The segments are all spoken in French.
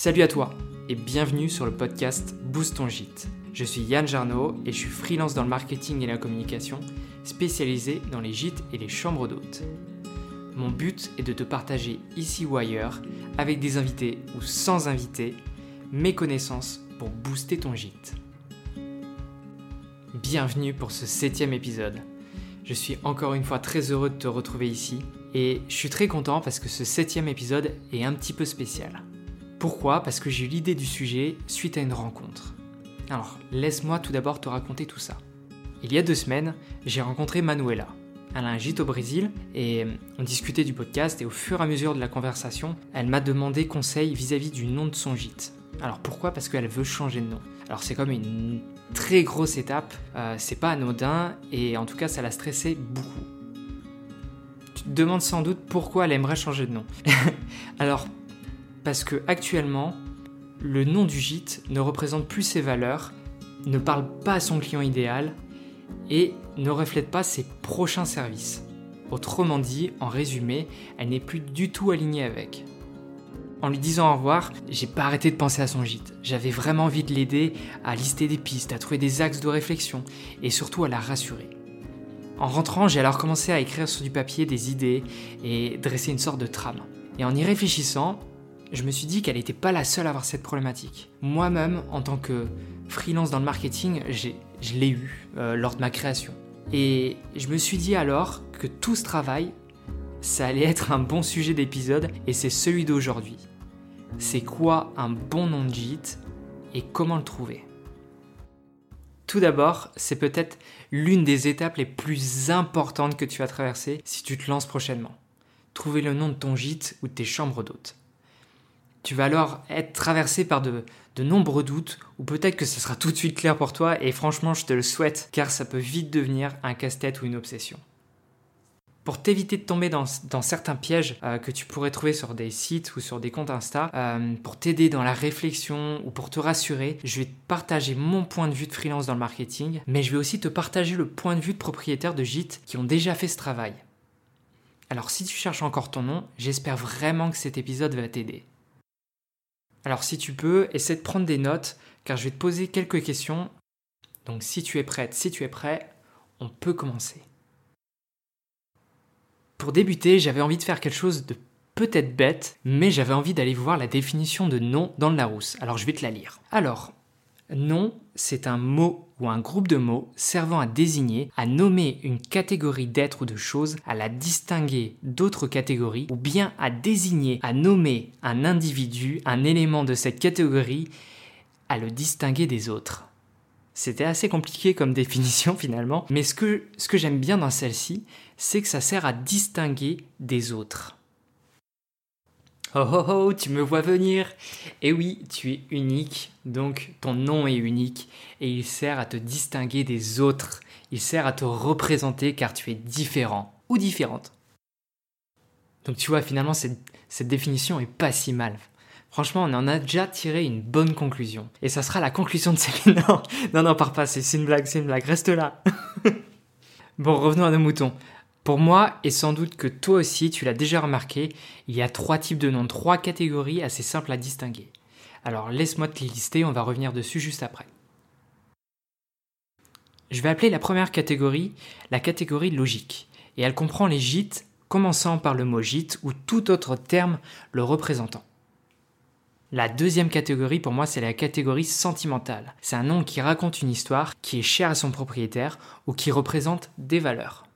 Salut à toi et bienvenue sur le podcast Boost ton gîte. Je suis Yann Jarno et je suis freelance dans le marketing et la communication, spécialisé dans les gîtes et les chambres d'hôtes. Mon but est de te partager ici ou ailleurs, avec des invités ou sans invités, mes connaissances pour booster ton gîte. Bienvenue pour ce septième épisode. Je suis encore une fois très heureux de te retrouver ici et je suis très content parce que ce septième épisode est un petit peu spécial. Pourquoi? Parce que j'ai eu l'idée du sujet suite à une rencontre. Alors, laisse-moi tout d'abord te raconter tout ça. Il y a deux semaines, j'ai rencontré Manuela. Elle a un gîte au Brésil et on discutait du podcast et au fur et à mesure de la conversation, elle m'a demandé conseil vis-à-vis du nom de son gîte. Alors pourquoi? Parce qu'elle veut changer de nom. Alors c'est comme une très grosse étape, euh, c'est pas anodin et en tout cas ça l'a stressé beaucoup. Tu te demandes sans doute pourquoi elle aimerait changer de nom. Alors parce que actuellement, le nom du gîte ne représente plus ses valeurs, ne parle pas à son client idéal et ne reflète pas ses prochains services. Autrement dit, en résumé, elle n'est plus du tout alignée avec. En lui disant au revoir, j'ai pas arrêté de penser à son gîte. J'avais vraiment envie de l'aider à lister des pistes, à trouver des axes de réflexion et surtout à la rassurer. En rentrant, j'ai alors commencé à écrire sur du papier des idées et dresser une sorte de trame. Et en y réfléchissant, je me suis dit qu'elle n'était pas la seule à avoir cette problématique. Moi-même, en tant que freelance dans le marketing, je l'ai eu euh, lors de ma création. Et je me suis dit alors que tout ce travail, ça allait être un bon sujet d'épisode et c'est celui d'aujourd'hui. C'est quoi un bon nom de gîte et comment le trouver? Tout d'abord, c'est peut-être l'une des étapes les plus importantes que tu vas traverser si tu te lances prochainement. Trouver le nom de ton gîte ou de tes chambres d'hôtes. Tu vas alors être traversé par de, nombreux doutes, ou peut-être que ce sera tout de suite clair pour toi, et franchement je te le souhaite, car ça peut vite devenir un casse-tête ou une obsession. Pour t'éviter de tomber dans, certains pièges euh, que tu pourrais trouver sur des sites ou sur des comptes Insta, euh, pour t'aider dans la réflexion ou pour te rassurer, je vais te partager mon point de vue de freelance dans le marketing, mais je vais aussi te partager le point de vue de propriétaires de gîtes qui ont déjà fait ce travail. Alors si tu cherches encore ton nom, j'espère vraiment que cet épisode va t'aider. Alors si tu peux, essaie de prendre des notes, car je vais te poser quelques questions. Donc si tu es prête, si tu es prêt, on peut commencer. Pour débuter, j'avais envie de faire quelque chose de peut-être bête, mais j'avais envie d'aller voir la définition de nom dans le Larousse. Alors je vais te la lire. Alors, nom, c'est un mot ou un groupe de mots servant à désigner, à nommer une catégorie d'êtres ou de choses, à la distinguer d'autres catégories, ou bien à désigner, à nommer un individu, un élément de cette catégorie, à le distinguer des autres. C'était assez compliqué comme définition finalement, mais ce que, ce que j'aime bien dans celle-ci, c'est que ça sert à distinguer des autres. Oh oh oh, tu me vois venir Et oui, tu es unique, donc ton nom est unique, et il sert à te distinguer des autres, il sert à te représenter car tu es différent ou différente. Donc tu vois, finalement, cette, cette définition est pas si mal. Franchement, on en a déjà tiré une bonne conclusion. Et ça sera la conclusion de cette... Non, non, non, pars pas, c'est une blague, c'est une blague, reste là. bon, revenons à nos moutons. Pour moi, et sans doute que toi aussi tu l'as déjà remarqué, il y a trois types de noms, trois catégories assez simples à distinguer. Alors laisse-moi te les lister, on va revenir dessus juste après. Je vais appeler la première catégorie la catégorie logique, et elle comprend les gîtes commençant par le mot gîte ou tout autre terme le représentant. La deuxième catégorie pour moi c'est la catégorie sentimentale. C'est un nom qui raconte une histoire qui est chère à son propriétaire ou qui représente des valeurs.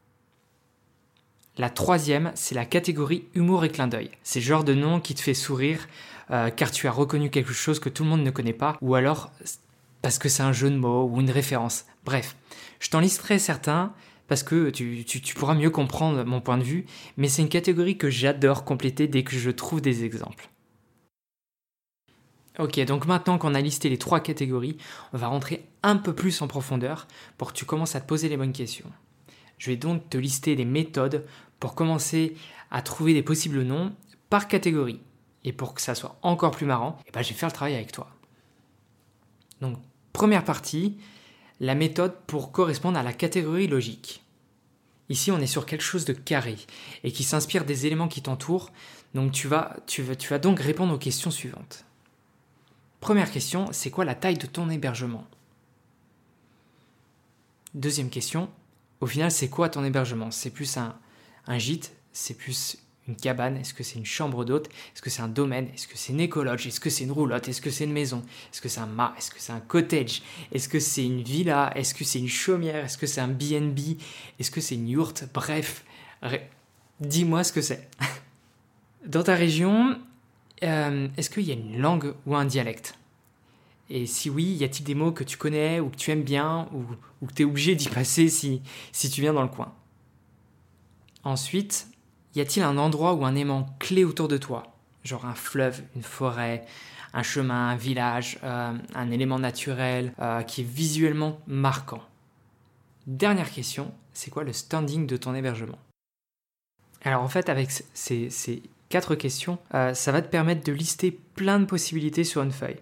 La troisième, c'est la catégorie humour et clin d'œil. C'est le genre de nom qui te fait sourire euh, car tu as reconnu quelque chose que tout le monde ne connaît pas ou alors parce que c'est un jeu de mots ou une référence. Bref, je t'en listerai certains parce que tu, tu pourras mieux comprendre mon point de vue, mais c'est une catégorie que j'adore compléter dès que je trouve des exemples. Ok, donc maintenant qu'on a listé les trois catégories, on va rentrer un peu plus en profondeur pour que tu commences à te poser les bonnes questions. Je vais donc te lister des méthodes pour commencer à trouver des possibles noms par catégorie. Et pour que ça soit encore plus marrant, eh ben, je vais faire le travail avec toi. Donc, première partie, la méthode pour correspondre à la catégorie logique. Ici, on est sur quelque chose de carré et qui s'inspire des éléments qui t'entourent. Donc, tu vas, donc répondre aux questions suivantes. première question, c'est quoi la taille de ton hébergement? Deuxième question, au final, c'est quoi ton hébergement C'est plus un, gîte C'est plus une cabane Est-ce que c'est une chambre d'hôte Est-ce que c'est un domaine Est-ce que c'est une écologe Est-ce que c'est une roulotte Est-ce que c'est une maison Est-ce que c'est un mât Est-ce que c'est un cottage Est-ce que c'est une villa Est-ce que c'est une chaumière Est-ce que c'est un BNB Est-ce que c'est une yourte Bref, dis-moi ce que c'est. Dans ta région, euh, est-ce qu'il y a une langue ou un dialecte Et si oui, y a-t-il des mots que tu connais ou que tu aimes bien ou, que tu es obligé d'y passer si, si tu viens dans le coin? Ensuite, y a-t-il un endroit ou un aimant clé autour de toi? Genre un fleuve, une forêt, un chemin, un village, euh, un élément naturel euh, qui est visuellement marquant? Dernière question, c'est quoi le standing de ton hébergement? Alors en fait, avec ces, quatre questions, euh, ça va te permettre de lister plein de possibilités sur une feuille.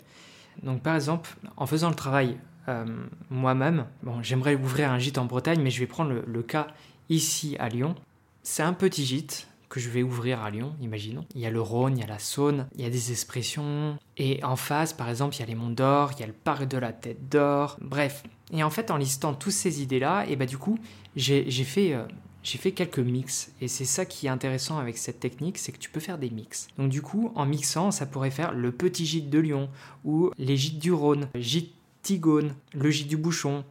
Donc par exemple, en faisant le travail moi-même, bon, j'aimerais ouvrir un gîte en Bretagne, mais je vais prendre le cas ici à Lyon. C'est un petit gîte que je vais ouvrir à Lyon, imaginons. Il y a le Rhône, il y a la Saône, il y a des expressions. Et en face, par exemple, il y a les Monts d'Or, il y a le Parc de la Tête d'Or. Bref. Et en fait, en listant toutes ces idées-là, et bah du coup, j'ai fait... Euh, j'ai fait quelques mix et c'est ça qui est intéressant avec cette technique, c'est que tu peux faire des mix. Donc du coup, en mixant, ça pourrait faire le petit gîte de Lyon ou les gîtes du Rhône, gîte Tigone, le gîte du Bouchon,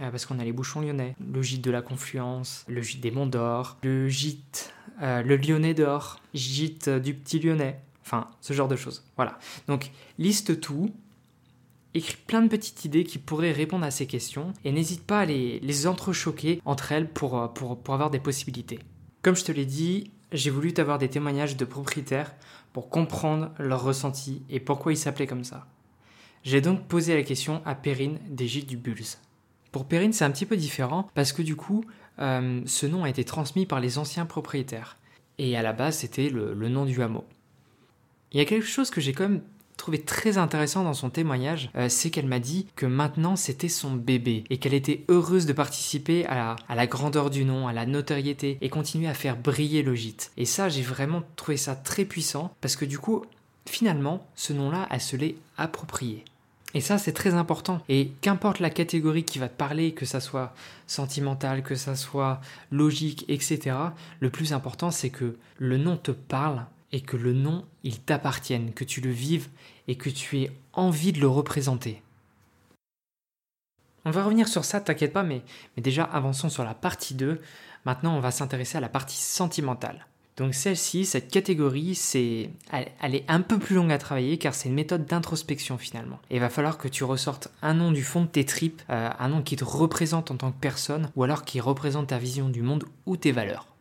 euh, parce qu'on a les bouchons lyonnais, le gîte de la Confluence, le gîte des Monts d'Or, le gîte, euh, le Lyonnais d'Or, gîte du Petit Lyonnais, enfin ce genre de choses. Voilà. Donc liste tout, écris plein de petites idées qui pourraient répondre à ces questions et n'hésite pas à les, entrechoquer entre elles pour, euh, pour, pour avoir des possibilités. Comme je te l'ai dit, j'ai voulu t'avoir des témoignages de propriétaires pour comprendre leur ressenti et pourquoi ils s'appelaient comme ça. J'ai donc posé la question à Perrine des Gîtes du Bulls. Pour Perrine, c'est un petit peu différent parce que du coup, euh, ce nom a été transmis par les anciens propriétaires. Et à la base, c'était le, nom du hameau. Il y a quelque chose que j'ai quand même trouvé très intéressant dans son témoignage, euh, c'est qu'elle m'a dit que maintenant c'était son bébé et qu'elle était heureuse de participer à la, grandeur du nom, à la notoriété et continuer à faire briller le gîte. Et ça, j'ai vraiment trouvé ça très puissant parce que du coup, finalement, ce nom-là, elle se l'est approprié. Et ça, c'est très important. Et qu'importe la catégorie qui va te parler, que ça soit sentimental, que ça soit logique, etc., le plus important, c'est que le nom te parle et que le nom, il t'appartienne, que tu le vives et que tu aies envie de le représenter. On va revenir sur ça, t'inquiète pas, mais, déjà avançons sur la partie 2. Maintenant, on va s'intéresser à la partie sentimentale. Donc celle-ci, cette catégorie, c'est, elle, est un peu plus longue à travailler car c'est une méthode d'introspection finalement. Et il va falloir que tu ressortes un nom du fond de tes tripes, euh, un nom qui te représente en tant que personne, ou alors qui représente ta vision du monde ou tes valeurs.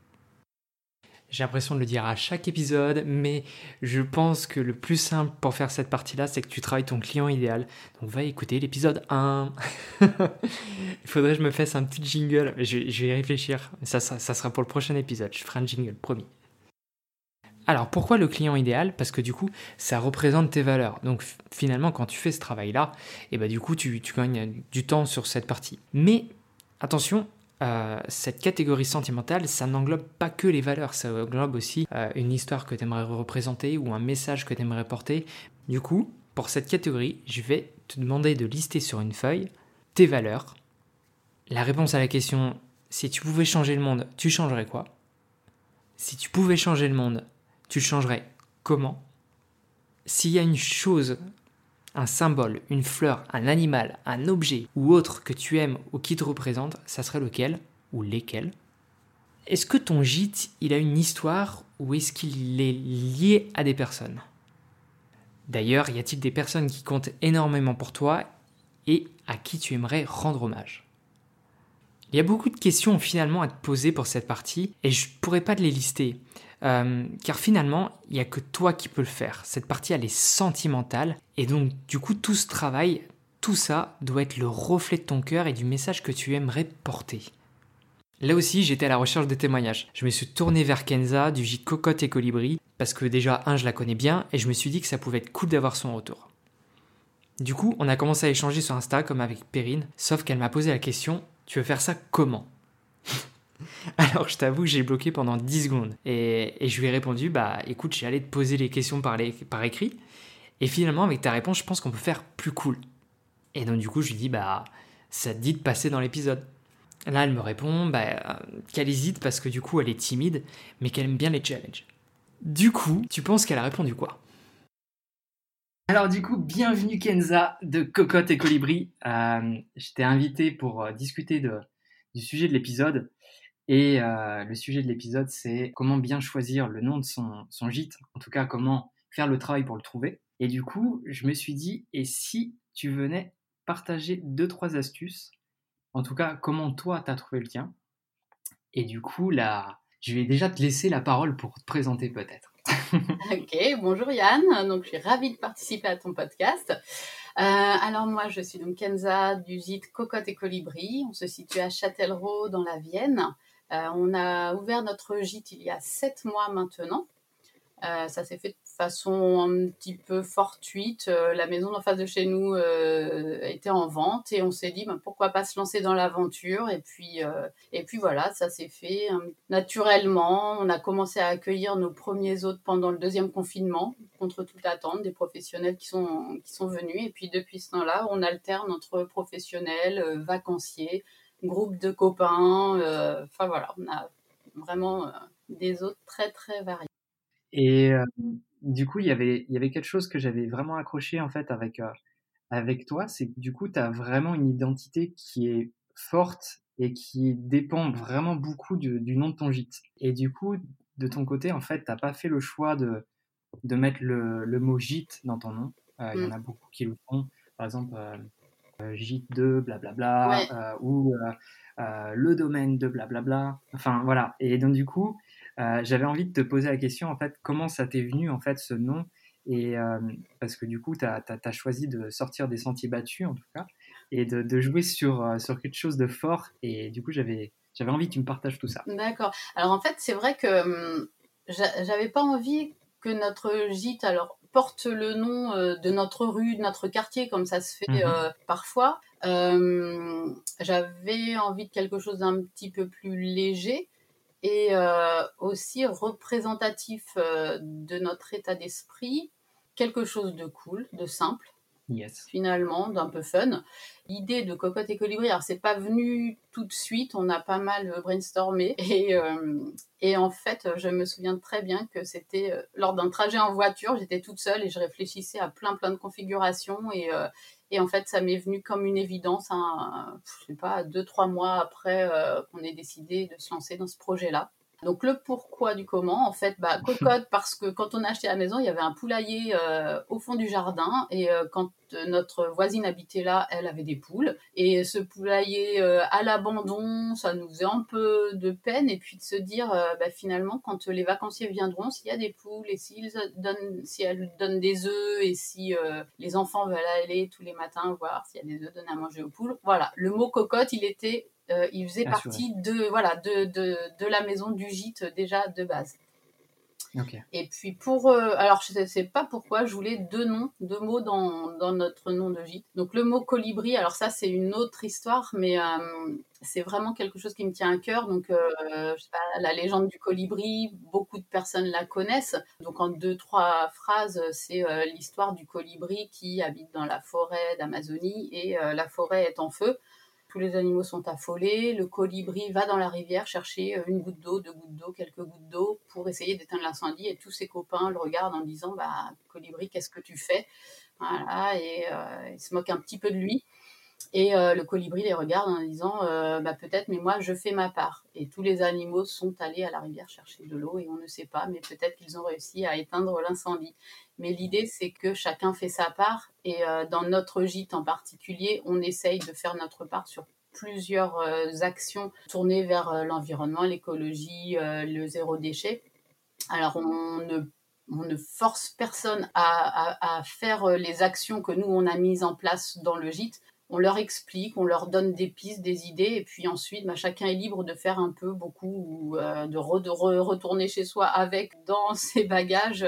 J'ai l'impression de le dire à chaque épisode, mais je pense que le plus simple pour faire cette partie-là, c'est que tu travailles ton client idéal. Donc va écouter l'épisode 1. Il faudrait que je me fasse un petit jingle. Je, vais y réfléchir. Ça, ça, sera pour le prochain épisode. Je ferai un jingle, promis. Alors pourquoi le client idéal? Parce que du coup, ça représente tes valeurs. Donc finalement, quand tu fais ce travail-là, et eh ben, du coup, tu, gagnes du temps sur cette partie. Mais attention, euh, cette catégorie sentimentale, ça n'englobe pas que les valeurs, ça englobe aussi euh, une histoire que tu aimerais représenter ou un message que tu aimerais porter. Du coup, pour cette catégorie, je vais te demander de lister sur une feuille tes valeurs. La réponse à la question si tu pouvais changer le monde, tu changerais quoi? Si tu pouvais changer le monde, tu changerais comment? S'il y a une chose, un symbole, une fleur, un animal, un objet ou autre que tu aimes ou qui te représente, ça serait lequel ou lesquels? Est-ce que ton gîte, il a une histoire ou est-ce qu'il est lié à des personnes? D'ailleurs, y a-t-il des personnes qui comptent énormément pour toi et à qui tu aimerais rendre hommage? Il y a beaucoup de questions finalement à te poser pour cette partie et je pourrais pas te les lister. Euh, car finalement, il n'y a que toi qui peux le faire. Cette partie, elle est sentimentale. Et donc, du coup, tout ce travail, tout ça doit être le reflet de ton cœur et du message que tu aimerais porter. Là aussi, j'étais à la recherche de témoignages. Je me suis tourné vers Kenza du J Cocotte et Colibri, parce que déjà, un, je la connais bien, et je me suis dit que ça pouvait être cool d'avoir son retour. Du coup, on a commencé à échanger sur Insta, comme avec Perrine, sauf qu'elle m'a posé la question Tu veux faire ça comment? Alors je t'avoue, j'ai bloqué pendant 10 secondes. Et, je lui ai répondu, bah écoute, allé te poser les questions par, écrit. Et finalement, avec ta réponse, je pense qu'on peut faire plus cool. Et donc, du coup, je lui dis, bah, ça te dit de passer dans l'épisode. Là, elle me répond bah, qu'elle hésite parce que du coup, elle est timide, mais qu'elle aime bien les challenges. Du coup, tu penses qu'elle a répondu quoi? Alors du coup, bienvenue Kenza de Cocotte et Colibri. Euh, je t'ai invité pour euh, discuter du sujet de l'épisode. Et euh, le sujet de l'épisode, c'est comment bien choisir le nom de son, gîte, en tout cas comment faire le travail pour le trouver. Et du coup, je me suis dit, et si tu venais partager deux, trois astuces, en tout cas comment toi t'as trouvé le tien? Et du coup, là, je vais déjà te laisser la parole pour te présenter peut-être. ok, bonjour Yann, donc je suis ravie de participer à ton podcast. Euh, alors moi, je suis donc Kenza du gîte Cocotte et Colibri. On se situe à Châtellerault dans la Vienne. Euh, on a ouvert notre gîte il y a sept mois maintenant. Euh, ça s'est fait de façon un petit peu fortuite. Euh, la maison en face de chez nous était en vente et on s'est dit ben, pourquoi pas se lancer dans l'aventure. Et puis, et puis voilà, ça s'est fait naturellement. On a commencé à accueillir nos premiers hôtes pendant le deuxième confinement, contre toute attente, des professionnels qui sont, qui sont venus. Et puis depuis ce temps-là, on alterne entre professionnels, vacanciers, groupes de copains. Enfin voilà, on a vraiment des hôtes très très variés. Et du coup, il y avait, il y avait quelque chose que j'avais vraiment accroché en fait avec, avec toi, c'est que du coup, tu as vraiment une identité qui est forte et qui dépend vraiment beaucoup du, du, nom de ton gîte. Et du coup, de ton côté, en fait, t'as pas fait le choix de, de mettre le, le mot gîte dans ton nom. Il y en mmh. a beaucoup qui le font. Par exemple, euh, gîte de blablabla, ou le domaine de blablabla. Enfin, voilà. Et donc, du coup, euh, j'avais envie de te poser la question, en fait, comment ça t'est venu, en fait, ce nom? Et euh, parce que du coup, tu as, choisi de sortir des sentiers battus, en tout cas, et de, jouer sur, euh, sur quelque chose de fort. Et du coup, j'avais j'avais envie que tu me partages tout ça. D'accord. Alors en fait, c'est vrai que hum, j'avais pas envie que notre gîte alors porte le nom de notre rue, de notre quartier, comme ça se fait mmh parfois. j'avais envie de quelque chose d'un petit peu plus léger et euh, aussi représentatif euh, de notre état d'esprit, quelque chose de cool, de simple. Yes. Finalement, d'un peu fun. L'idée de Cocotte et Colibri, alors c'est pas venu tout de suite, on a pas mal brainstormé. Et, euh, et en fait, je me souviens très bien que c'était lors d'un trajet en voiture, j'étais toute seule et je réfléchissais à plein plein de configurations. Et, en fait, ça m'est venu comme une évidence, un, je sais pas, deux, trois mois après euh, qu'on ait décidé de se lancer dans ce projet-là. Donc le pourquoi du comment, en fait, bah, cocotte parce que quand on a acheté la maison, il y avait un poulailler euh, au fond du jardin et euh, quand notre voisine habitait là, elle avait des poules et ce poulailler euh, à l'abandon, ça nous faisait un peu de peine et puis de se dire bah, finalement quand les vacanciers viendront, s'il y a des poules et s'ils donnent, si elles donnent des œufs et si les enfants veulent aller tous les matins voir s'il y a des œufs donnés à manger aux poules, voilà, le mot cocotte, il était euh, il faisait partie de, voilà, de, de, de, la maison du gîte déjà de base. Et puis pour, euh, alors je ne sais pas pourquoi, je voulais deux noms, deux mots dans, dans, notre nom de gîte. Donc le mot colibri, alors ça c'est une autre histoire, mais euh, c'est vraiment quelque chose qui me tient à cœur. Donc je sais pas, la légende du colibri, beaucoup de personnes la connaissent. Donc en deux trois phrases, c'est l'histoire du colibri qui habite dans la forêt d'Amazonie et la forêt est en feu tous les animaux sont affolés. Le colibri va dans la rivière chercher euh, une goutte d'eau, deux gouttes d'eau, quelques gouttes d'eau pour essayer d'éteindre l'incendie. Et tous ses copains le regardent en disant bah, Colibri, qu'est-ce que tu fais? Voilà, et euh, ils se moquent un petit peu de lui. Et euh, le colibri les regarde en disant bah, peut-être, mais moi je fais ma part. Et tous les animaux sont allés à la rivière chercher de l'eau et on ne sait pas, mais peut-être qu'ils ont réussi à éteindre l'incendie. Mais l'idée, c'est que chacun fait sa part. Et euh, dans notre gîte en particulier, on essaye de faire notre part sur plusieurs euh, actions tournées vers euh, l'environnement, l'écologie, le zéro déchet. Alors, on ne, on ne force personne à, à, faire les actions que nous, on a mises en place dans le gîte. On leur explique, on leur donne des pistes, des idées, et puis ensuite, bah, chacun est libre de faire un peu, beaucoup, ou de, de retourner chez soi avec dans ses bagages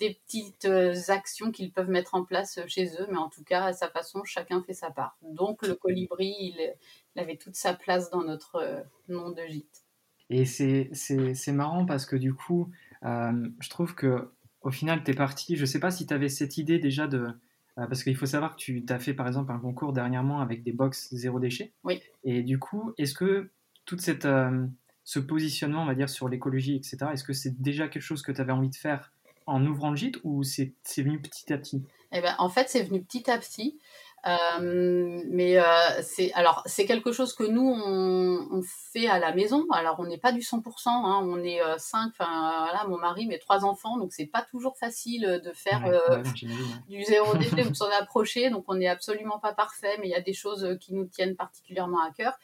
des petites euh, actions qu'ils peuvent mettre en place chez eux, mais en tout cas, à sa façon, chacun fait sa part. Donc le colibri, il, avait toute sa place dans notre euh, nom de gîte. Et c'est marrant parce que du coup, euh, je trouve que au final, tu es parti. Je ne sais pas si tu avais cette idée déjà de. Parce qu'il faut savoir que tu as fait par exemple un concours dernièrement avec des box zéro déchet. Oui. Et du coup, est-ce que toute cette, ce positionnement, on va dire, sur l'écologie, etc., est-ce que c'est déjà quelque chose que tu avais envie de faire en ouvrant le gîte ou c'est venu petit à petit? Eh ben, En fait, c'est venu petit à petit. Euh, mais euh, c'est alors c'est quelque chose que nous on, on, fait à la maison. Alors on n'est pas du 100%, hein, on est euh, 5, enfin voilà, mon mari, mes trois enfants, donc c'est pas toujours facile de faire euh, du zéro déchet ou de s'en approcher. Donc on n'est absolument pas parfait, mais il y a des choses qui nous tiennent particulièrement à cœur.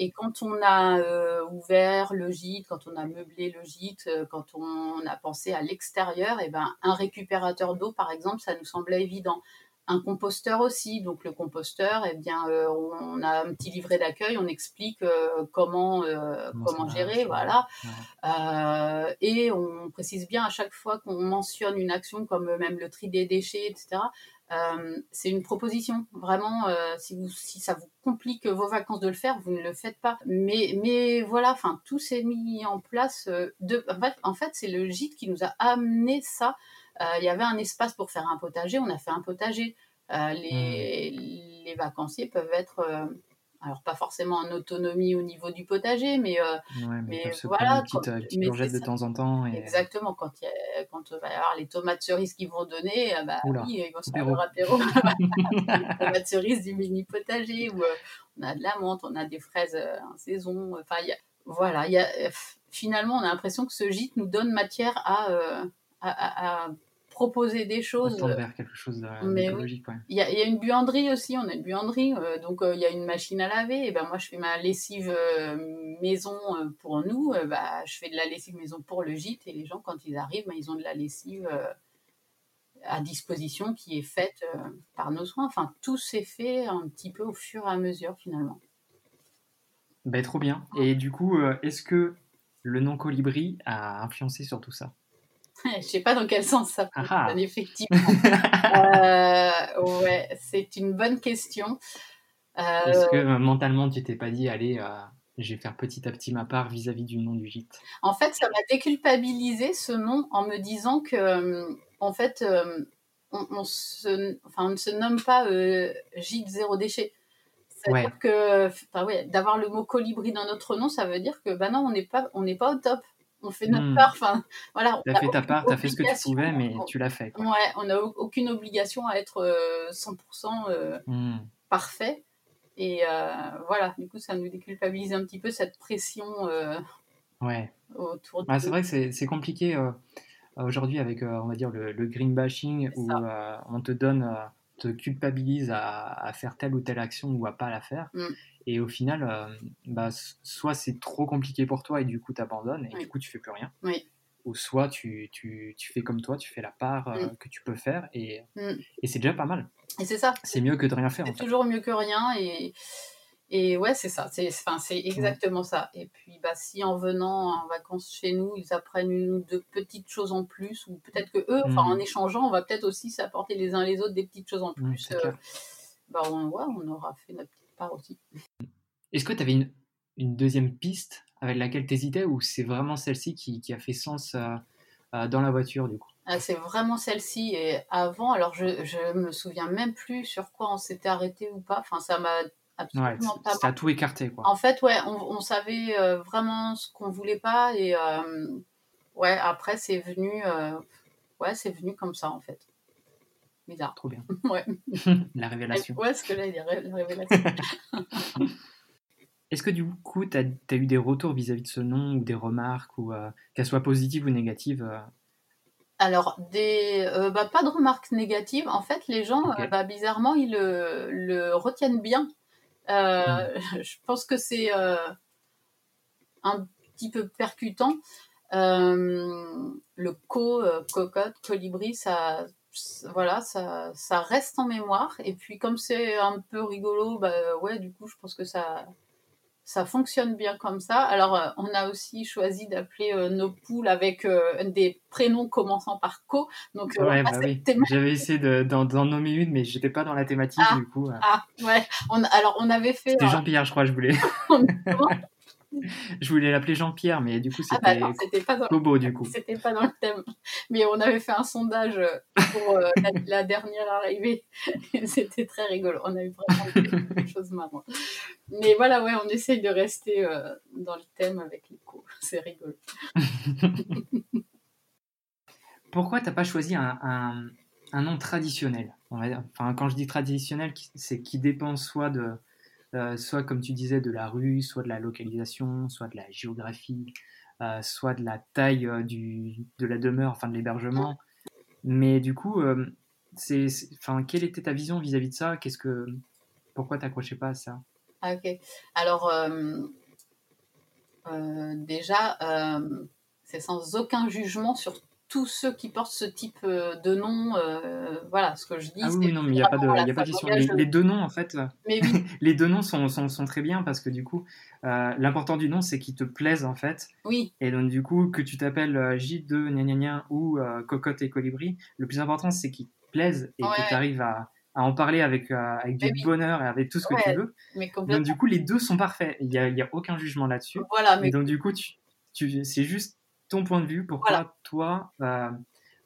Et quand on a euh, ouvert le gîte, quand on a meublé le gîte, euh, quand on a pensé à l'extérieur, et eh ben un récupérateur d'eau, par exemple, ça nous semblait évident. Un composteur aussi. Donc le composteur, eh bien, euh, on a un petit livret d'accueil, on explique comment comment, gérer, voilà. et on précise bien à chaque fois qu'on mentionne une action comme même le tri des déchets, etc. Euh, c'est une proposition. Vraiment, euh, si, vous, si ça vous complique vos vacances de le faire, vous ne le faites pas. Mais, mais voilà, enfin, tout s'est mis en place. Euh, en fait, c'est le gîte qui nous a amené ça. Il y avait un espace pour faire un potager, on a fait un potager. les, mmh. les vacanciers peuvent être alors pas forcément en autonomie au niveau du potager, mais, euh, mais, voilà, une petite, euh, de temps en temps. Exactement, quand il quand va y avoir les tomates cerises qui vont donner, euh, bah oui, ils vont se faire leur apéro. les tomates cerises du mini potager, où on a de la menthe, on a des fraises en saison. Enfin, voilà, y a, finalement, on a l'impression que ce gîte nous donne matière à, à, à proposer des choses. vers quelque chose d'écologique. Il y, a une buanderie aussi, on a une buanderie, euh, donc euh, il y a une machine à laver. Et ben moi, je fais ma lessive euh, maison pour nous. bah, je fais de la lessive maison pour le gîte et les gens, quand ils arrivent, ben, ils ont de la lessive à disposition qui est faite par nos soins. Enfin, tout s'est fait un petit peu au fur et à mesure finalement. Ben, trop bien. Et du coup, est-ce que le nom colibri a influencé sur tout ça? Je sais pas dans quel sens ça ah ah. effectivement. euh, ouais, c'est une bonne question. Euh... Est-ce que euh, mentalement tu t'es pas dit, allez, euh, je vais faire petit à petit ma part vis-à-vis du nom du gîte En fait, ça m'a déculpabilisé ce nom en me disant que, en fait, on, on, se, enfin, on ne se nomme pas gîte zéro déchet. C'est-à-dire ouais. que, ouais, d'avoir le mot colibri dans notre nom, ça veut dire que, bah non, on n'est pas, on n'est pas au top on fait notre hmm. part. Enfin, voilà. Tu as fait ta part, tu as fait ce que tu pouvais, mais tu l'as fait. Ouais, on n'a aucune obligation à être 100% euh, euh, hmm. parfait. Et euh, voilà, du coup, ça nous déculpabilise un petit peu cette pression ouais. autour de bah, C'est vrai que c'est compliqué aujourd'hui avec, on va dire, le, green bashing, où on te donne, te culpabilise à, faire telle ou telle action ou à pas la faire. Hmm. Et au final, euh, bah, soit c'est trop compliqué pour toi et du coup tu abandonnes et du coup tu fais plus rien. Ou soit tu, tu, tu, fais comme toi, tu fais la part euh, mm. que tu peux faire et, mm. et c'est déjà pas mal. Et c'est ça. C'est mieux que de rien faire. C'est toujours mieux que rien et, et ouais, c'est ça. C'est exactement ça. Et puis bah, si en venant en vacances chez nous, ils apprennent une ou deux petites choses en plus, ou peut-être que eux, en mm. échangeant, on va peut-être aussi s'apporter les uns les autres des petites choses en plus. Euh, bah, on, ouais, on aura fait notre aussi. Est-ce que tu avais une, une, deuxième piste avec laquelle tu hésitais ou c'est vraiment celle-ci qui, qui, a fait sens euh, euh, dans la voiture du coup? Ah, C'est vraiment celle-ci. Et avant, alors je, je me souviens même plus sur quoi on s'était arrêté ou pas. Enfin, ça m'a absolument ouais, pas. A tout écarté quoi. En fait, ouais, on, on savait euh, vraiment ce qu'on voulait pas et ouais, après c'est venu, ouais, c'est venu comme ça en fait. Bizarre. Trop bien. ouais. la révélation. Ouais, ce que là, il y a la révélation. Est-ce que du coup, tu as, eu des retours vis-à-vis de ce nom ou des remarques, ou euh, qu'elles soient positives ou négatives euh? Alors, des, euh, bah, pas de remarques négatives. En fait, les gens, bah, bizarrement, ils le, le, retiennent bien. Hmm. Je pense que c'est un petit peu percutant. le co, cocotte, colibri, ça, voilà, ça, ça reste en mémoire. Et puis, comme c'est un peu rigolo, bah ouais, du coup, je pense que ça, ça fonctionne bien comme ça. Alors, euh, on a aussi choisi d'appeler euh, nos poules avec euh, des prénoms commençant par co. Donc, ouais, bah oui. j'avais essayé d'en nommer une, mais j'étais pas dans la thématique ah, du coup. Ah, ouais. On, alors, on avait fait. C'était Jean-Pierre, je crois, je voulais. Je voulais l'appeler Jean-Pierre, mais du coup, Ah bah c'était pas dans du coup. C'était pas dans le thème. Mais on avait fait un sondage pour euh, la, la dernière arrivée. C'était très rigolo. On a eu vraiment des choses marrantes. Mais voilà, ouais, on essaye de rester euh, dans le thème avec les cours. C'est rigolo. Pourquoi t'as pas choisi un, un- un nom traditionnel? On va dire Enfin, quand je dis traditionnel, c'est qui dépend soit de, euh, soit comme tu disais, de la rue, soit de la localisation, soit de la géographie, euh, soit de la taille euh, du, de la demeure, enfin de l'hébergement. Mais du coup, euh, c'est, enfin, quelle était ta vision vis-à-vis de ça? Qu'est-ce que, pourquoi t'accrochais pas à ça? Ah, ok. Alors, euh, euh, déjà, euh, c'est sans aucun jugement sur tous ceux qui portent ce type euh, de nom. euh, voilà, ce que je dis. Ah oui, non, mais il n'y a pas de, y a pas de question. Les, deux noms, en fait, euh, Mais oui, les deux noms sont, sont, sont très bien parce que du coup, euh, l'important du nom, c'est qu'il te plaise en fait. oui, Et donc, du coup, que tu t'appelles euh, J2, gna gna gna, ou euh, Cocotte et Colibri, le plus important, c'est qu'il te plaise et Ouais, que tu arrives à, à en parler avec, avec du oui. bonheur et avec tout ce que Ouais, tu veux. mais Donc, du coup, les deux sont parfaits. Il n'y a, y a aucun jugement là-dessus. Voilà, mais Et donc, du coup, tu, tu, c'est juste ton point de vue. Pourquoi Voilà. toi, euh,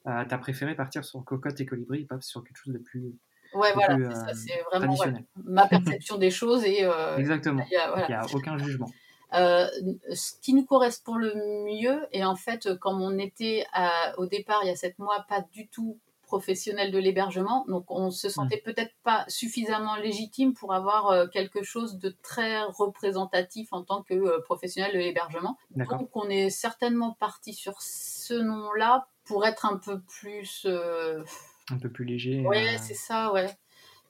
euh, t'as préféré partir sur Cocotte et Colibri et pas sur quelque chose de plus ouais, un voilà, ça, euh, c'est vraiment ma perception des choses et Exactement. il a- voilà. N'y a aucun jugement. Ce qui nous correspond le mieux, et en fait, comme on était à- au départ, il y a sept mois, pas du tout professionnel de l'hébergement, donc on se sentait peut-être pas suffisamment légitime pour avoir euh, quelque chose de très représentatif en tant que euh, professionnel de l'hébergement. Donc on est certainement parti sur ce nom-là pour être un peu plus... euh, Un peu plus léger. Ouais, euh, c'est ça, ouais.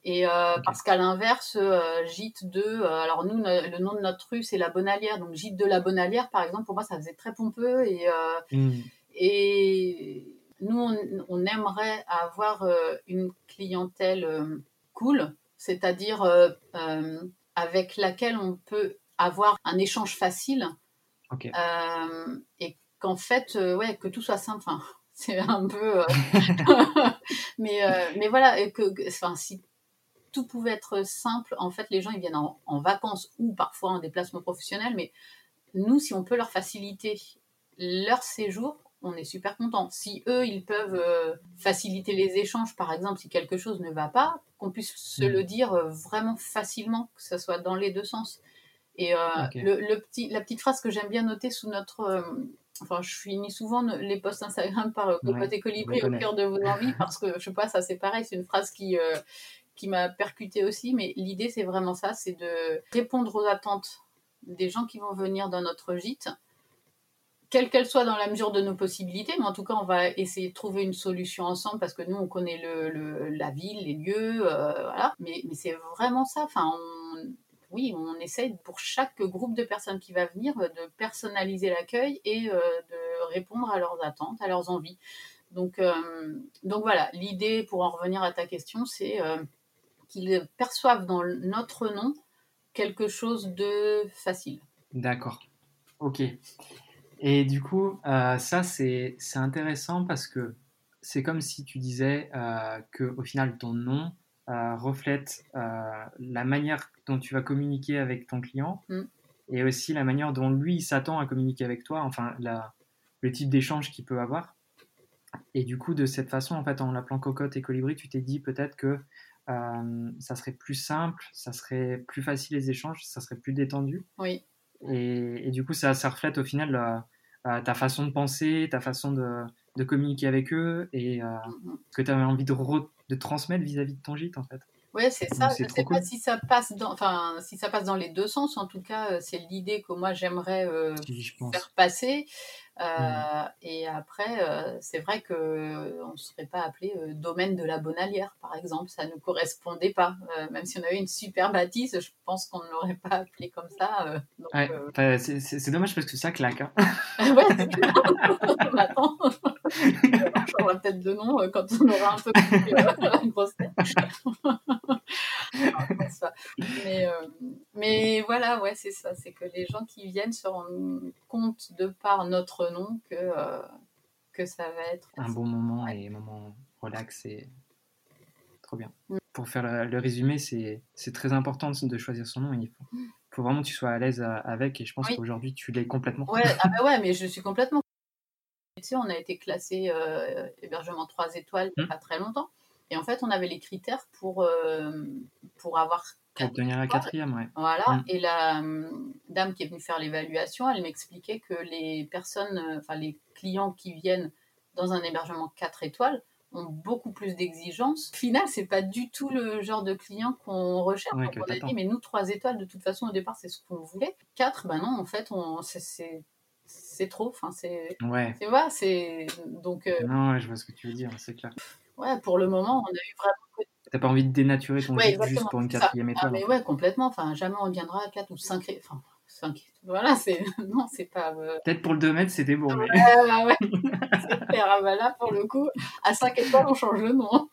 Et euh, parce qu'à l'inverse, euh, gîte de. euh, alors nous, no- le nom de notre rue, c'est la Bonalière. Donc gîte de la Bonalière, par exemple, pour moi, ça faisait très pompeux. Et, hmm, et nous, on, on aimerait avoir euh, une clientèle euh, cool, c'est-à-dire euh, avec laquelle on peut avoir un échange facile. Et qu'en fait, ouais, que tout soit simple. Enfin, c'est un peu. euh, mais, euh, mais voilà, que, que- enfin, si tout pouvait être simple, en fait, les gens ils viennent en, en vacances ou parfois en déplacement professionnel, mais nous, si on peut leur faciliter leur séjour, on est super content. Si eux, ils peuvent euh, faciliter les échanges, par exemple, si quelque chose ne va pas, qu'on puisse se Mhm. le dire euh, vraiment facilement, que ce soit dans les deux sens. Et euh, le, le petit, la petite phrase que j'aime bien noter sous notre. euh, enfin, je finis souvent les posts Instagram par euh, Cocotte Colibri au cœur de vos envies, parce que je sais pas, ça c'est pareil, c'est une phrase qui, qui m'a percuté aussi, mais l'idée c'est vraiment ça c'est de répondre aux attentes des gens qui vont venir dans notre gîte, quelle qu'elle soit dans la mesure de nos possibilités, mais en tout cas, on va essayer de trouver une solution ensemble parce que nous, on connaît la ville, les lieux, euh, voilà. Mais, c'est vraiment ça. Enfin, oui, on essaye pour chaque groupe de personnes qui va venir euh, de personnaliser l'accueil et euh, de répondre à leurs attentes, à leurs envies. Donc, voilà, l'idée, pour en revenir à ta question, c'est qu'ils perçoivent dans notre nom quelque chose de facile. D'accord. Ok. Et du coup, euh, ça, c'est intéressant parce que c'est comme si tu disais euh, que au final, ton nom euh, reflète euh, la manière dont tu vas communiquer avec ton client Mm. et aussi la manière dont lui s'attend à communiquer avec toi, enfin, la, le type d'échange qu'il peut avoir. Et du coup, de cette façon, en fait, en l'appelant cocotte et colibri, tu t'es dit peut-être que ça serait plus simple, ça serait plus facile les échanges, ça serait plus détendu. Oui. Et, et du coup, ça, ça reflète au final ta façon de penser, ta façon de, de communiquer avec eux et euh, Mhm. ce que tu avais envie de, re- de transmettre vis-à-vis de ton gîte, en fait. Ouais, c'est ça. Je trop sais pas si ça passe dans, enfin, si ça passe dans les deux sens. En tout cas, euh, c'est l'idée que moi j'aimerais euh, faire passer. Euh, Mhm. Et après, euh, c'est vrai que euh, on serait pas appelé euh, domaine de la Bonalière, par exemple. Ça ne correspondait pas. Euh, même si on avait une super bâtisse, je pense qu'on ne l'aurait pas appelé comme ça. euh, Ouais, euh, c'est- c'est dommage parce que ça claque. hein. ouais, c'est on changera peut-être de nom euh, quand on aura un peu plus euh, la grosse tête. Mais, euh, mais voilà, ouais, c'est ça. C'est que les gens qui viennent se rendent compte de par notre nom que, que ça va être. Un bon moment et un moment relax et trop bien. Mm. Pour faire le, le résumé, c'est très important de choisir son nom. Il faut faut vraiment que tu sois à l'aise avec et je pense qu'aujourd'hui tu l'es complètement. Ouais, ah bah ouais, mais je suis complètement. Tu sais, on a été classé euh, hébergement 3 étoiles il n'y a mmh. pas très longtemps. Et en fait, on avait les critères pour, euh, pour avoir. Pour obtenir la quatrième, ouais. Voilà. Mmh. Et la hum, dame qui est venue faire l'évaluation, elle m'expliquait que les personnes, euh, enfin les clients qui viennent dans un hébergement 4 étoiles, ont beaucoup plus d'exigences. Au final, c'est pas du tout le genre de client qu'on recherche. Donc on a dit, mais nous, trois étoiles, de toute façon, au départ, c'est ce qu'on voulait. Quatre, ben non, en fait, on, c'est, trop. Enfin, c'est, ouais. c'est, c'est, donc. Euh, non, je vois ce que tu veux dire, c'est clair. Ouais, pour le moment, on a eu vraiment. T'as pas envie de dénaturer ton ouais, juste pour une quatrième ah, étoile. mais ouais, complètement. Enfin, jamais on viendra à 4 ou 5. Enfin, 5. Voilà, c'est. Non, c'est pas. Euh, Peut-être pour le 2 mètres, c'était bon. Mais... Ouais, ouais. c'est clair. Ah, bah là, pour le coup, à 5 étoiles, on change le nom.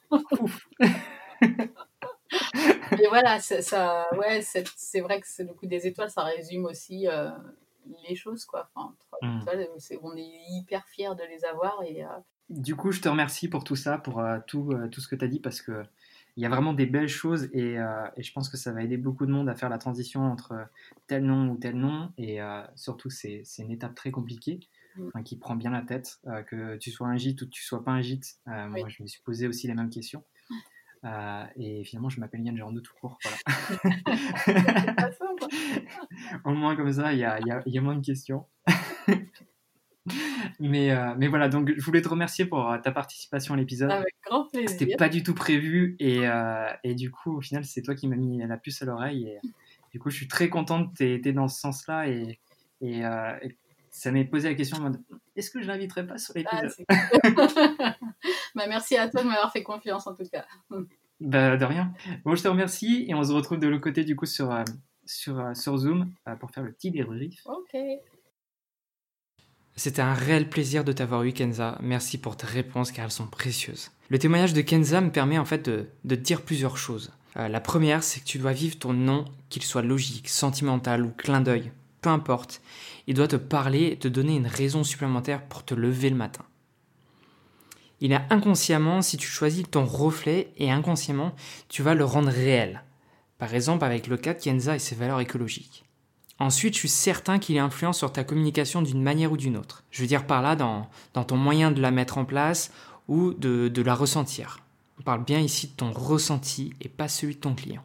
Mais voilà, ça, ouais, c'est vrai que c'est le coup des étoiles, ça résume aussi euh, les choses, quoi. Enfin, étoiles, on est hyper fiers de les avoir. Et, euh, Du coup, je te remercie pour tout ça, pour tout, tout ce que tu as dit, parce que il y a vraiment des belles choses euh, et, je pense que ça va aider beaucoup de monde à faire la transition entre tel nom ou tel nom. Et euh, surtout, c'est une étape très compliquée mm. qui prend bien la tête. Euh, que tu sois un gîte ou que tu sois pas un gîte, moi, je me suis posé aussi les mêmes questions. Et finalement, je m'appelle Yann Gérondeau tout court. Voilà. Au moins, comme ça, il y a, y a moins de questions. Mais, euh, mais voilà, donc je voulais te remercier pour euh, ta participation à l'épisode. Avec grand plaisir. C'était pas du tout prévu et, euh, et du coup, au final, c'est toi qui m'as mis la puce à l'oreille. Et du coup, je suis très contente que tu dans ce sens-là et, et, ça m'est posé la question est-ce que je l'inviterai pas sur ah, l'épisode bah, Merci à toi de m'avoir fait confiance en tout cas. Bah, de rien. Bon, je te remercie et on se retrouve de l'autre côté du coup sur, sur, sur Zoom pour faire le petit débrief. Ok. C'était un réel plaisir de t'avoir eu, Kenza. Merci pour tes réponses car elles sont précieuses. Le témoignage de Kenza me permet en fait de, te dire plusieurs choses. Euh, la première, c'est que tu dois vivre ton nom, qu'il soit logique, sentimental ou clin d'œil, peu importe. Il doit te parler et te donner une raison supplémentaire pour te lever le matin. Il est inconsciemment si tu choisis ton reflet et inconsciemment tu vas le rendre réel. Par exemple avec le cas de Kenza et ses valeurs écologiques. Ensuite, je suis certain qu'il influence sur ta communication d'une manière ou d'une autre. Je veux dire par là dans, ton moyen de la mettre en place ou de, de la ressentir. On parle bien ici de ton ressenti et pas celui de ton client.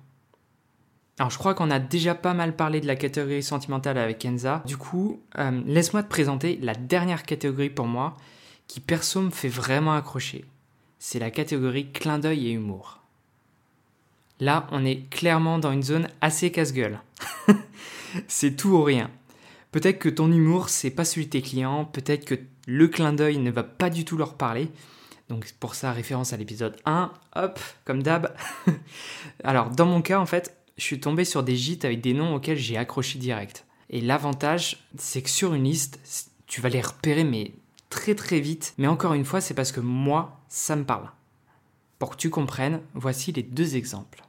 Alors je crois qu'on a déjà pas mal parlé de la catégorie sentimentale avec Kenza. Du coup, euh, laisse-moi te présenter la dernière catégorie pour moi qui perso me fait vraiment accrocher. C'est la catégorie clin d'œil et humour. Là, on est clairement dans une zone assez casse-gueule. c'est tout ou rien. Peut-être que ton humour, c'est pas celui de tes clients, peut-être que le clin d'œil ne va pas du tout leur parler. Donc pour ça, référence à l'épisode 1, hop, comme d'hab. Alors dans mon cas, en fait, je suis tombé sur des gîtes avec des noms auxquels j'ai accroché direct. Et l'avantage, c'est que sur une liste, tu vas les repérer, mais très très vite. Mais encore une fois, c'est parce que moi, ça me parle. Pour que tu comprennes, voici les deux exemples.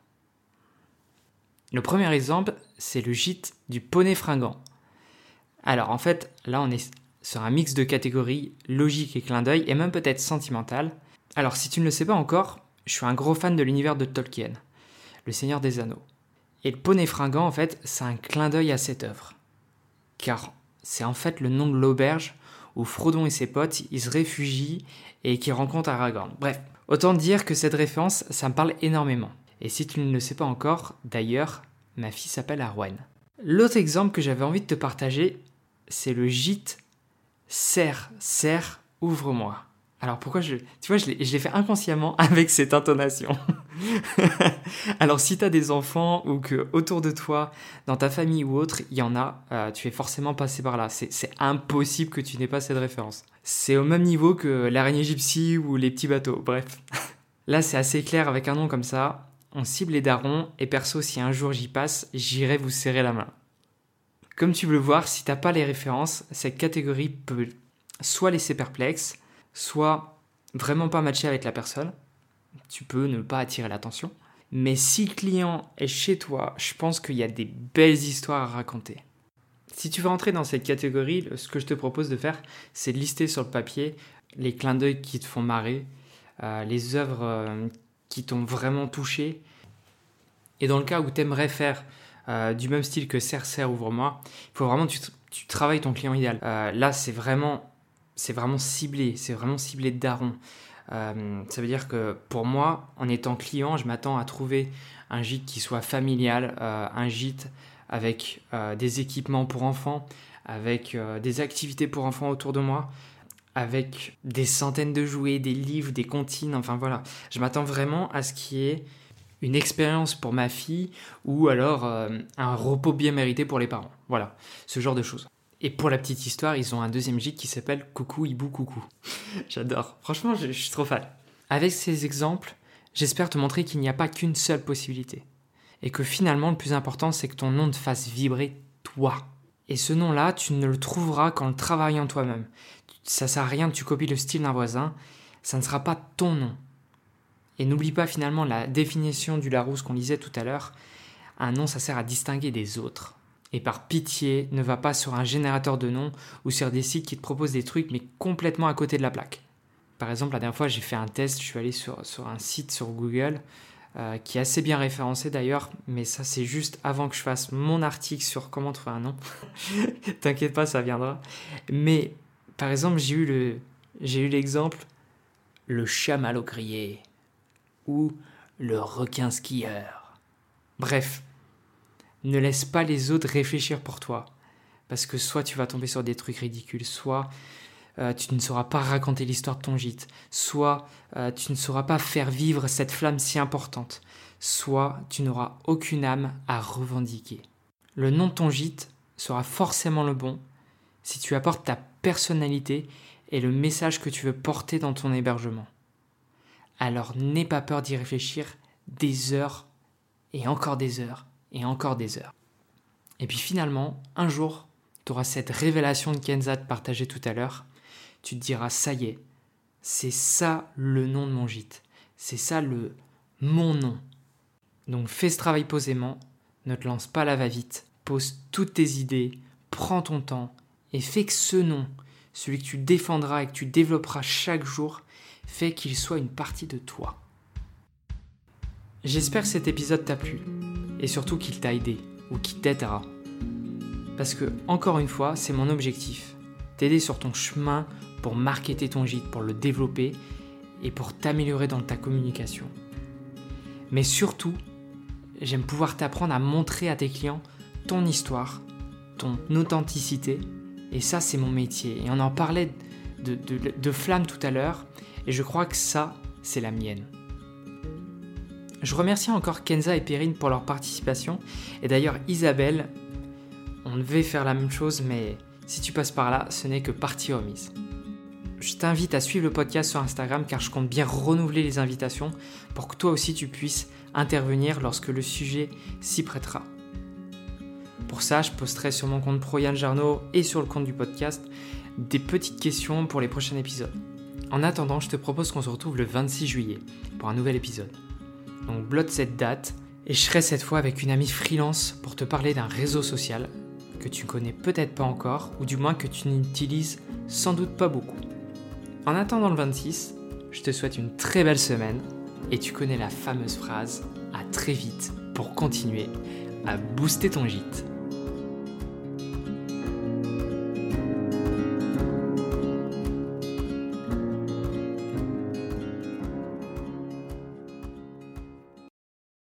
Le premier exemple, c'est le gîte du poney fringant. Alors en fait, là on est sur un mix de catégories logique et clin d'œil, et même peut-être sentimental. Alors si tu ne le sais pas encore, je suis un gros fan de l'univers de Tolkien, Le Seigneur des Anneaux. Et le poney fringant, en fait, c'est un clin d'œil à cette œuvre. Car c'est en fait le nom de l'auberge où Frodon et ses potes, se réfugient et qui rencontrent Aragorn. Bref, autant dire que cette référence, ça me parle énormément. Et si tu ne le sais pas encore, d'ailleurs, ma fille s'appelle Arwen. L'autre exemple que j'avais envie de te partager, c'est le gîte Serre, serre, ouvre-moi. Alors pourquoi je... Tu vois, je l'ai fait inconsciemment avec cette intonation. Alors si tu as des enfants ou que autour de toi, dans ta famille ou autre, il y en a, euh, tu es forcément passé par là. C'est impossible que tu n'aies pas cette référence. C'est au même niveau que l'araignée gypsy ou les petits bateaux, bref. Là c'est assez clair avec un nom comme ça on cible les darons, et perso, si un jour j'y passe, j'irai vous serrer la main. Comme tu peux le voir, si t'as pas les références, cette catégorie peut soit laisser perplexe, soit vraiment pas matcher avec la personne. Tu peux ne pas attirer l'attention. Mais si le client est chez toi, je pense qu'il y a des belles histoires à raconter. Si tu veux rentrer dans cette catégorie, ce que je te propose de faire, c'est de lister sur le papier les clins d'œil qui te font marrer, euh, les œuvres euh, qui t'ont vraiment touché. Et dans le cas où tu aimerais faire euh, du même style que Serre, Serre, ouvre-moi. Il faut vraiment que tu, travailles ton client idéal. Là, c'est vraiment, c'est vraiment ciblé, c'est vraiment ciblé de daron. Euh, ça veut dire que pour moi, en étant client, je m'attends à trouver un gîte qui soit familial, un gîte avec des équipements pour enfants, avec des activités pour enfants autour de moi, avec des centaines de jouets, des livres, des comptines, enfin voilà. Je m'attends vraiment à ce qui est une expérience pour ma fille ou alors euh, un repos bien mérité pour les parents. Voilà, ce genre de choses. Et pour la petite histoire, ils ont un deuxième gîte qui s'appelle Coucou Hibou Coucou. J'adore. Franchement, je, suis trop fan. Avec ces exemples, j'espère te montrer qu'il n'y a pas qu'une seule possibilité. Et que finalement, le plus important, c'est que ton nom te fasse vibrer toi. Et ce nom-là, tu ne le trouveras qu'en le travaillant toi-même. Ça sert à rien que tu copies le style d'un voisin, ça ne sera pas ton nom. Et n'oublie pas finalement la définition du Larousse qu'on lisait tout à l'heure. Un nom, ça sert à distinguer des autres. Et par pitié, ne va pas sur un générateur de noms ou sur des sites qui te proposent des trucs mais complètement à côté de la plaque. Par exemple, la dernière fois, j'ai fait un test, je suis allé sur, sur un site sur Google euh, qui est assez bien référencé d'ailleurs, mais ça c'est juste avant que je fasse mon article sur comment trouver un nom. T'inquiète pas, ça viendra. Mais par exemple, j'ai eu le l'exemple le chamallow grillé ou le requin skieur. Bref, ne laisse pas les autres réfléchir pour toi. Parce que soit tu vas tomber sur des trucs ridicules, soit euh, tu ne sauras pas raconter l'histoire de ton gîte, soit euh, tu ne sauras pas faire vivre cette flamme si importante, soit tu n'auras aucune âme à revendiquer. Le nom de ton gîte sera forcément le bon si tu apportes ta personnalité et le message que tu veux porter dans ton hébergement alors n'aie pas peur d'y réfléchir des heures et encore des heures et encore des heures. Et puis finalement, un jour, tu auras cette révélation de Kenzat partagée tout à l'heure. Tu te diras, ça y est, c'est ça le nom de mon gîte. C'est ça le mon nom. Donc fais ce travail posément, ne te lance pas la va-vite, pose toutes tes idées, prends ton temps et fais que ce nom, celui que tu défendras et que tu développeras chaque jour, fait qu'il soit une partie de toi. J'espère que cet épisode t'a plu et surtout qu'il t'a aidé ou qu'il t'aidera. Parce que, encore une fois, c'est mon objectif t'aider sur ton chemin pour marketer ton gîte, pour le développer et pour t'améliorer dans ta communication. Mais surtout, j'aime pouvoir t'apprendre à montrer à tes clients ton histoire, ton authenticité. Et ça, c'est mon métier. Et on en parlait de, de flamme tout à l'heure. Et je crois que ça, c'est la mienne. Je remercie encore Kenza et Perrine pour leur participation. Et d'ailleurs, Isabelle, on devait faire la même chose, mais si tu passes par là, ce n'est que partie remise. Je t'invite à suivre le podcast sur Instagram car je compte bien renouveler les invitations pour que toi aussi tu puisses intervenir lorsque le sujet s'y prêtera. Pour ça, je posterai sur mon compte Pro Jarno et sur le compte du podcast des petites questions pour les prochains épisodes. En attendant, je te propose qu'on se retrouve le 26 juillet pour un nouvel épisode. Donc bloque cette date et je serai cette fois avec une amie freelance pour te parler d'un réseau social que tu connais peut-être pas encore ou du moins que tu n'utilises sans doute pas beaucoup. En attendant le 26, je te souhaite une très belle semaine et tu connais la fameuse phrase à très vite pour continuer à booster ton gîte.